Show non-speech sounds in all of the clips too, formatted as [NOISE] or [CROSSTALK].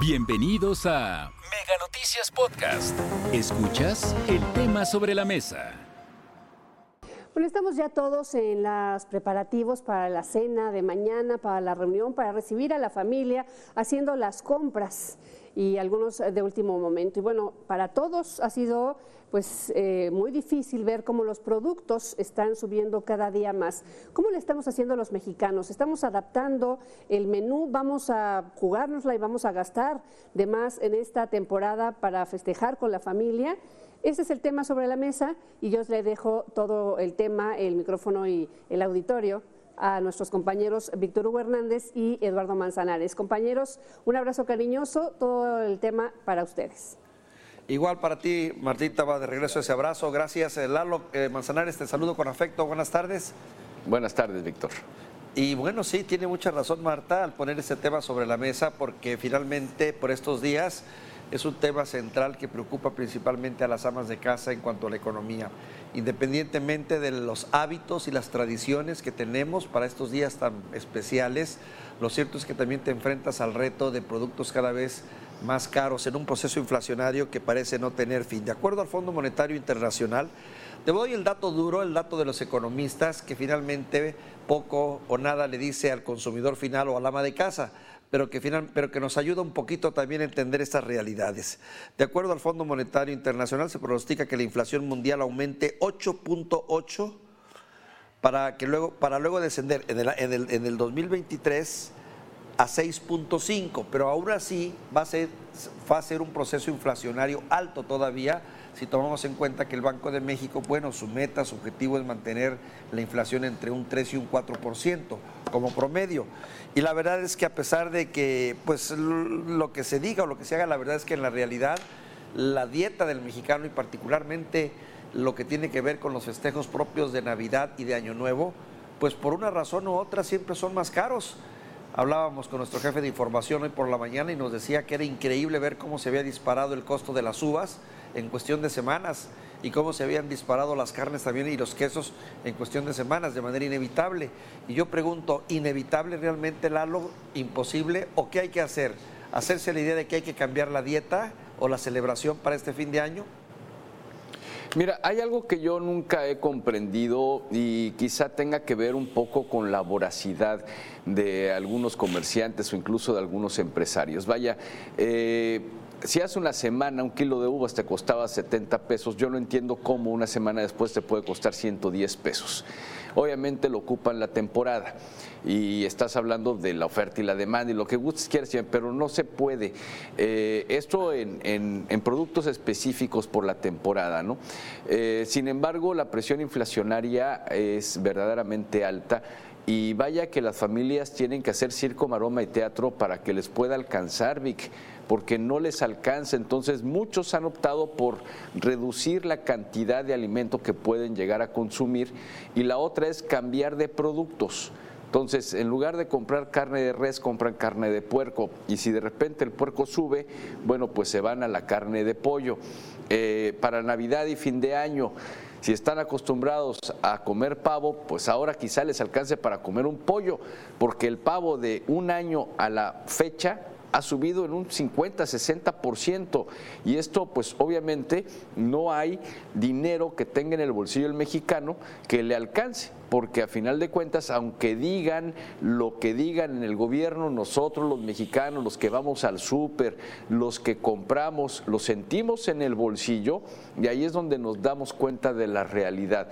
Bienvenidos a Mega Noticias Podcast. Escuchas el tema sobre la mesa. Bueno, estamos ya todos en los preparativos para la cena de mañana, para la reunión, para recibir a la familia, haciendo las compras y algunos de último momento. Y bueno, para todos ha sido pues eh, muy difícil ver cómo los productos están subiendo cada día más. ¿Cómo le estamos haciendo los mexicanos? ¿Estamos adaptando el menú? ¿Vamos a jugárnosla y vamos a gastar de más en esta temporada para festejar con la familia? Ese es el tema sobre la mesa y yo le dejo todo el tema, el micrófono y el auditorio a nuestros compañeros Víctor Hugo Hernández y Eduardo Manzanares. Compañeros, un abrazo cariñoso, todo el tema para ustedes. Igual para ti, Martita, va de regreso ese abrazo. Gracias, eh, Lalo eh, Manzanares, te saludo con afecto. Buenas tardes. Buenas tardes, Víctor. Y bueno, sí, tiene mucha razón Marta al poner ese tema sobre la mesa porque finalmente por estos días es un tema central que preocupa principalmente a las amas de casa en cuanto a la economía. Independientemente de los hábitos y las tradiciones que tenemos para estos días tan especiales, lo cierto es que también te enfrentas al reto de productos cada vez más caros en un proceso inflacionario que parece no tener fin. De acuerdo al Fondo Monetario Internacional, te doy el dato duro, el dato de los economistas, que finalmente poco o nada le dice al consumidor final o al ama de casa, pero que, final, pero que nos ayuda un poquito también a entender estas realidades. De acuerdo al Fondo Monetario Internacional, se pronostica que la inflación mundial aumente 8.8 para, que luego, para luego descender en el, en el, en el 2023 a 6.5, pero aún así va a, ser, va a ser un proceso inflacionario alto todavía si tomamos en cuenta que el Banco de México, bueno, su meta, su objetivo es mantener la inflación entre un 3 y un 4% como promedio. Y la verdad es que a pesar de que pues lo que se diga o lo que se haga, la verdad es que en la realidad la dieta del mexicano y particularmente lo que tiene que ver con los festejos propios de Navidad y de Año Nuevo, pues por una razón u otra siempre son más caros. Hablábamos con nuestro jefe de información hoy por la mañana y nos decía que era increíble ver cómo se había disparado el costo de las uvas en cuestión de semanas y cómo se habían disparado las carnes también y los quesos en cuestión de semanas de manera inevitable. Y yo pregunto, ¿inevitable realmente, Lalo? ¿Imposible? ¿O qué hay que hacer? ¿Hacerse la idea de que hay que cambiar la dieta o la celebración para este fin de año? Mira, hay algo que yo nunca he comprendido y quizá tenga que ver un poco con la voracidad de algunos comerciantes o incluso de algunos empresarios. Vaya, eh, si hace una semana un kilo de uvas te costaba 70 pesos, yo no entiendo cómo una semana después te puede costar 110 pesos. Obviamente lo ocupan la temporada y estás hablando de la oferta y la demanda y lo que gustes quieras, pero no se puede. Eh, esto en, productos específicos por la temporada, ¿no? Eh, sin embargo, la presión inflacionaria es verdaderamente alta. Y vaya que las familias tienen que hacer circo, maroma y teatro para que les pueda alcanzar, Vic porque no les alcanza. Entonces muchos han optado por reducir la cantidad de alimento que pueden llegar a consumir y la otra es cambiar de productos. Entonces, en lugar de comprar carne de res, compran carne de puerco. Y si de repente el puerco sube, bueno, pues se van a la carne de pollo. Eh, para Navidad y fin de año, si están acostumbrados a comer pavo, pues ahora quizá les alcance para comer un pollo, porque el pavo de un año a la fecha ha subido en un 50-60% y esto pues obviamente no hay dinero que tenga en el bolsillo el mexicano que le alcance, porque a final de cuentas, aunque digan lo que digan en el gobierno, nosotros los mexicanos, los que vamos al súper, los que compramos, lo sentimos en el bolsillo y ahí es donde nos damos cuenta de la realidad.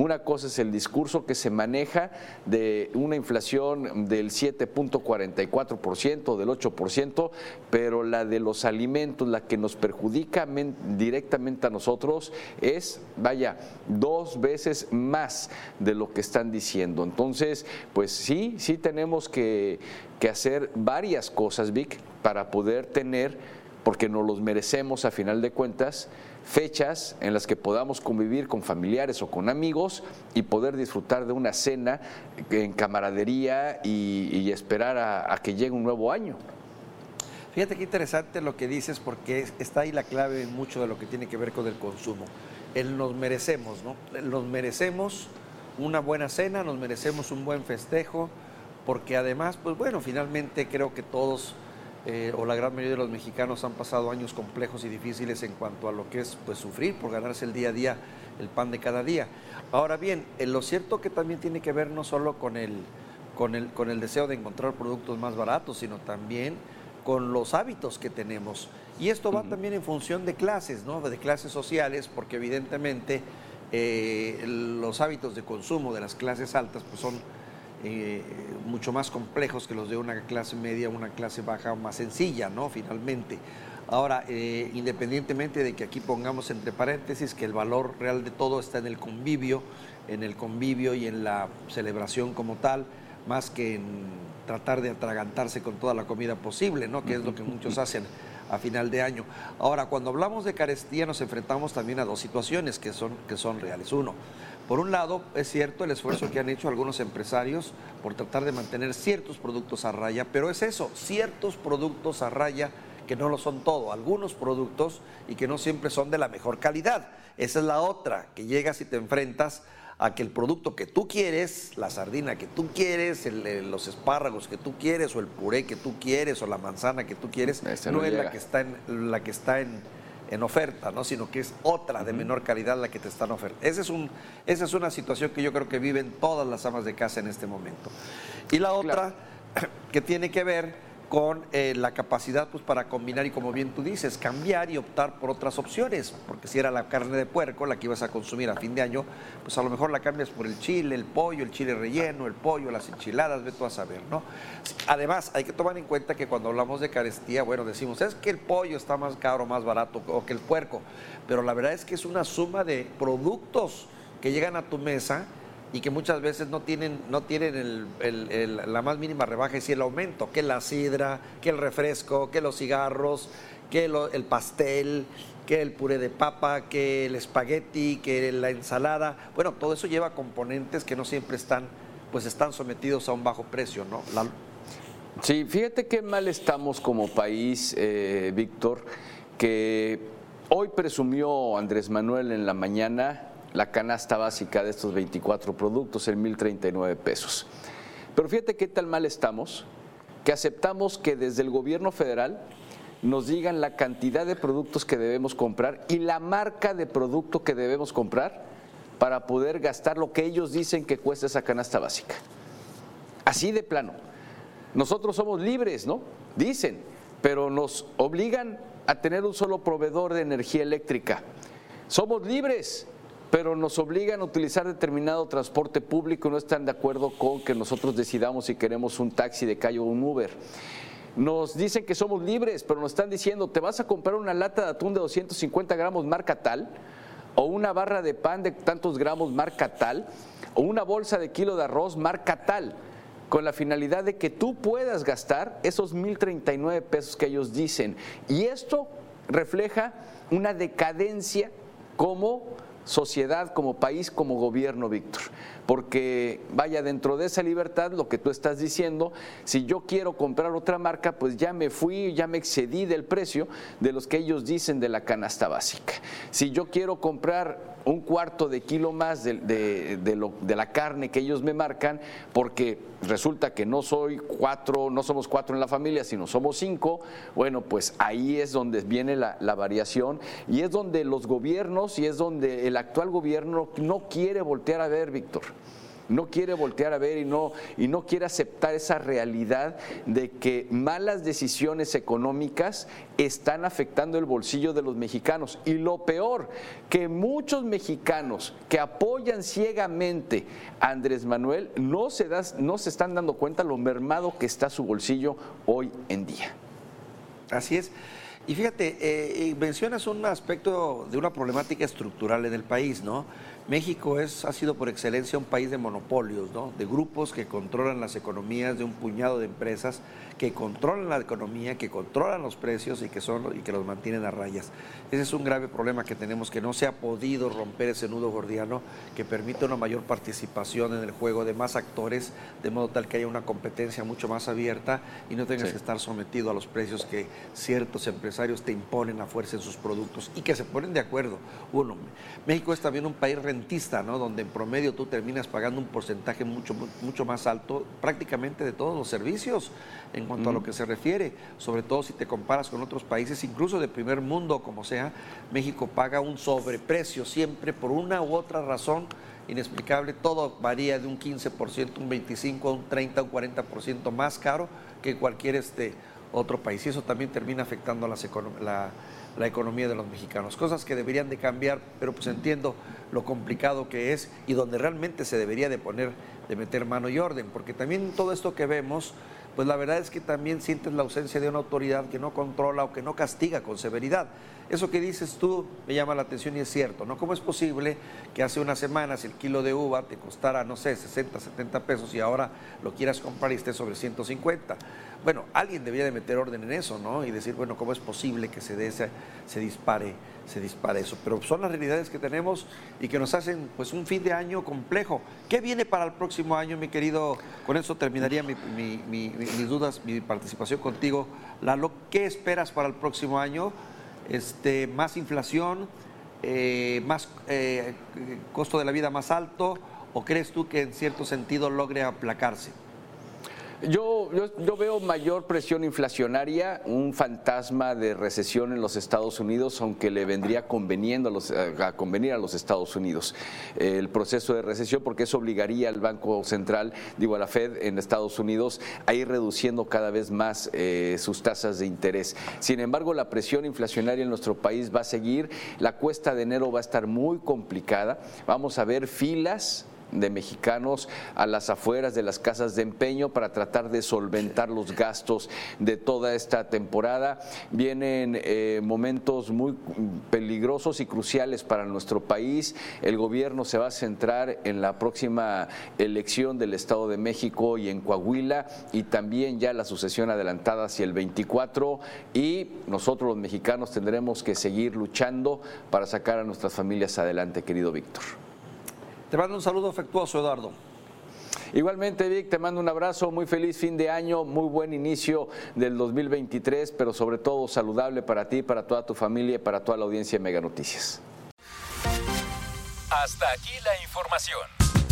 Una cosa es el discurso que se maneja de una inflación del 7.44%, del 8%, pero la de los alimentos, la que nos perjudica directamente a nosotros, es, vaya, dos veces más de lo que están diciendo. Entonces, pues sí, sí tenemos que, que hacer varias cosas, Vic, para poder tener, porque nos los merecemos a final de cuentas, fechas en las que podamos convivir con familiares o con amigos y poder disfrutar de una cena en camaradería y, esperar a, que llegue un nuevo año. Fíjate qué interesante lo que dices porque está ahí la clave en mucho de lo que tiene que ver con el consumo. El nos merecemos, ¿no? Nos merecemos una buena cena, nos merecemos un buen festejo, porque además, pues bueno, finalmente creo que todos eh, o la gran mayoría de los mexicanos han pasado años complejos y difíciles en cuanto a lo que es pues, sufrir por ganarse el día a día, el pan de cada día. Ahora bien, eh, lo cierto que también tiene que ver no solo con el, con, el, con el deseo de encontrar productos más baratos, sino también con los hábitos que tenemos. Y esto va también en función de clases, ¿no? de clases sociales, porque evidentemente eh, los hábitos de consumo de las clases altas pues son mucho más complejos que los de una clase media, una clase baja más sencilla, ¿no? Finalmente. Ahora, eh, independientemente de que aquí pongamos entre paréntesis que el valor real de todo está en el convivio, en el convivio y en la celebración como tal, más que en tratar de atragantarse con toda la comida posible, ¿no? Que es lo que muchos hacen a final de año. Ahora, cuando hablamos de carestía nos enfrentamos también a dos situaciones que son, que son reales. Uno, por un lado, es cierto el esfuerzo que han hecho algunos empresarios por tratar de mantener ciertos productos a raya, pero es eso, ciertos productos a raya que no lo son todo, algunos productos y que no siempre son de la mejor calidad. Esa es la otra, que llegas y te enfrentas a que el producto que tú quieres, la sardina que tú quieres, los espárragos que tú quieres, o el puré que tú quieres, o la manzana que tú quieres, no, es la que está en, la que está en, en oferta, ¿no? sino que es otra de menor calidad la que te están ofertando. Esa es, un, esa es una situación que yo creo que viven todas las amas de casa en este momento. Y la otra, [CLEARS THROAT] que tiene que ver con eh, la capacidad pues, para combinar y como bien tú dices, cambiar y optar por otras opciones, porque si era la carne de puerco la que ibas a consumir a fin de año, pues a lo mejor la cambias por el chile, el pollo, el chile relleno, el pollo, las enchiladas, ve tú a saber, ¿no? Además, hay que tomar en cuenta que cuando hablamos de carestía, bueno, decimos, es que el pollo está más caro, más barato o que el puerco, pero la verdad es que es una suma de productos que llegan a tu mesa y que muchas veces no tienen, no tienen la más mínima rebaja y el aumento, que la sidra, que el refresco, que los cigarros, que el pastel, que el puré de papa, que el espagueti, que la ensalada. Bueno, todo eso lleva componentes que no siempre están, pues están sometidos a un bajo precio, ¿no? Sí, fíjate qué mal estamos como país, eh, Víctor, que hoy presumió Andrés Manuel en la mañana la canasta básica de estos 24 productos en 1.039 pesos. Pero fíjate qué tal mal estamos, que aceptamos que desde el gobierno federal nos digan la cantidad de productos que debemos comprar y la marca de producto que debemos comprar para poder gastar lo que ellos dicen que cuesta esa canasta básica. Así de plano. Nosotros somos libres, ¿no? Dicen, pero nos obligan a tener un solo proveedor de energía eléctrica. Somos libres, pero nos obligan a utilizar determinado transporte público y no están de acuerdo con que nosotros decidamos si queremos un taxi de calle o un Uber. Nos dicen que somos libres, pero nos están diciendo, te vas a comprar una lata de atún de 250 gramos marca tal, o una barra de pan de tantos gramos marca tal, o una bolsa de kilo de arroz marca tal, con la finalidad de que tú puedas gastar esos 1.039 pesos que ellos dicen. Y esto refleja una decadencia como sociedad, como país, como gobierno, Víctor. Porque vaya, dentro de esa libertad, lo que tú estás diciendo, si yo quiero comprar otra marca, pues ya me fui, ya me excedí del precio de los que ellos dicen de la canasta básica. Si yo quiero comprar un cuarto de kilo más de, de, la carne que ellos me marcan, porque resulta que no soy cuatro, no somos cuatro en la familia, sino somos cinco, bueno, pues ahí es donde viene la, la variación y es donde los gobiernos y es donde el actual gobierno no quiere voltear a ver, Víctor no quiere voltear a ver y no, y no quiere aceptar esa realidad de que malas decisiones económicas están afectando el bolsillo de los mexicanos. Y lo peor, que muchos mexicanos que apoyan ciegamente a Andrés Manuel no se, no se están dando cuenta lo mermado que está su bolsillo hoy en día. Así es. Y fíjate, eh, mencionas un aspecto de una problemática estructural en el país, ¿no? México es, ha sido por excelencia un país de monopolios, ¿no? de grupos que controlan las economías, de un puñado de empresas que controlan la economía, que controlan los precios y que, son, y que los mantienen a rayas. Ese es un grave problema que tenemos, que no se ha podido romper ese nudo gordiano que permite una mayor participación en el juego de más actores, de modo tal que haya una competencia mucho más abierta y no tengas que estar sometido a los precios que ciertos empresarios te imponen a fuerza en sus productos y que se ponen de acuerdo. Uno, México es también un país rendido ¿no? Donde en promedio tú terminas pagando un porcentaje mucho, mucho más alto prácticamente de todos los servicios en cuanto a lo que se refiere, sobre todo si te comparas con otros países, incluso de primer mundo, como sea, México paga un sobreprecio siempre por una u otra razón. Inexplicable, todo varía de un 15%, un 25%, un 30%, un 40% más caro que cualquier este otro país. Y eso también termina afectando a la, la economía de los mexicanos. Cosas que deberían de cambiar, pero pues entiendo lo complicado que es y donde realmente se debería de poner, de meter mano y orden, porque también todo esto que vemos, pues la verdad es que también sientes la ausencia de una autoridad que no controla o que no castiga con severidad. Eso que dices tú me llama la atención y es cierto, ¿no? ¿Cómo es posible que hace unas semanas el kilo de uva te costara, no sé, 60, 70 pesos y ahora lo quieras comprar y esté sobre 150? Bueno, alguien debería de meter orden en eso, ¿no? Y decir, bueno, ¿cómo es posible que se, dé se dispare, se dispare eso? Pero son las realidades que tenemos y que nos hacen pues un fin de año complejo. ¿Qué viene para el próximo año, mi querido? Con eso terminaría mis dudas, mi participación contigo. Lalo, ¿qué esperas para el próximo año? este, más inflación, eh, más eh, costo de la vida más alto, o crees tú que en cierto sentido logre aplacarse? Yo, yo, veo mayor presión inflacionaria, un fantasma de recesión en los Estados Unidos, aunque le vendría conveniendo a, los, a convenir a los Estados Unidos el proceso de recesión, porque eso obligaría al Banco Central, digo a la Fed en Estados Unidos, a ir reduciendo cada vez más eh, sus tasas de interés. Sin embargo, la presión inflacionaria en nuestro país va a seguir, la cuesta de enero va a estar muy complicada, vamos a ver filas de mexicanos a las afueras de las casas de empeño para tratar de solventar los gastos de toda esta temporada. Vienen eh, momentos muy peligrosos y cruciales para nuestro país. El gobierno se va a centrar en la próxima elección del Estado de México y en Coahuila y también ya la sucesión adelantada hacia el 24 y nosotros los mexicanos tendremos que seguir luchando para sacar a nuestras familias adelante, querido Víctor. Te mando un saludo afectuoso, Eduardo. Igualmente, Vic, te mando un abrazo, muy feliz fin de año, muy buen inicio del 2023, pero sobre todo saludable para ti, para toda tu familia y para toda la audiencia de Mega Noticias. Hasta aquí la información.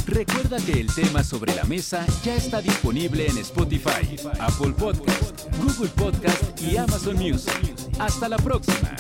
Recuerda que el tema sobre la mesa ya está disponible en Spotify, Apple Podcast, Google Podcast y Amazon Music. Hasta la próxima.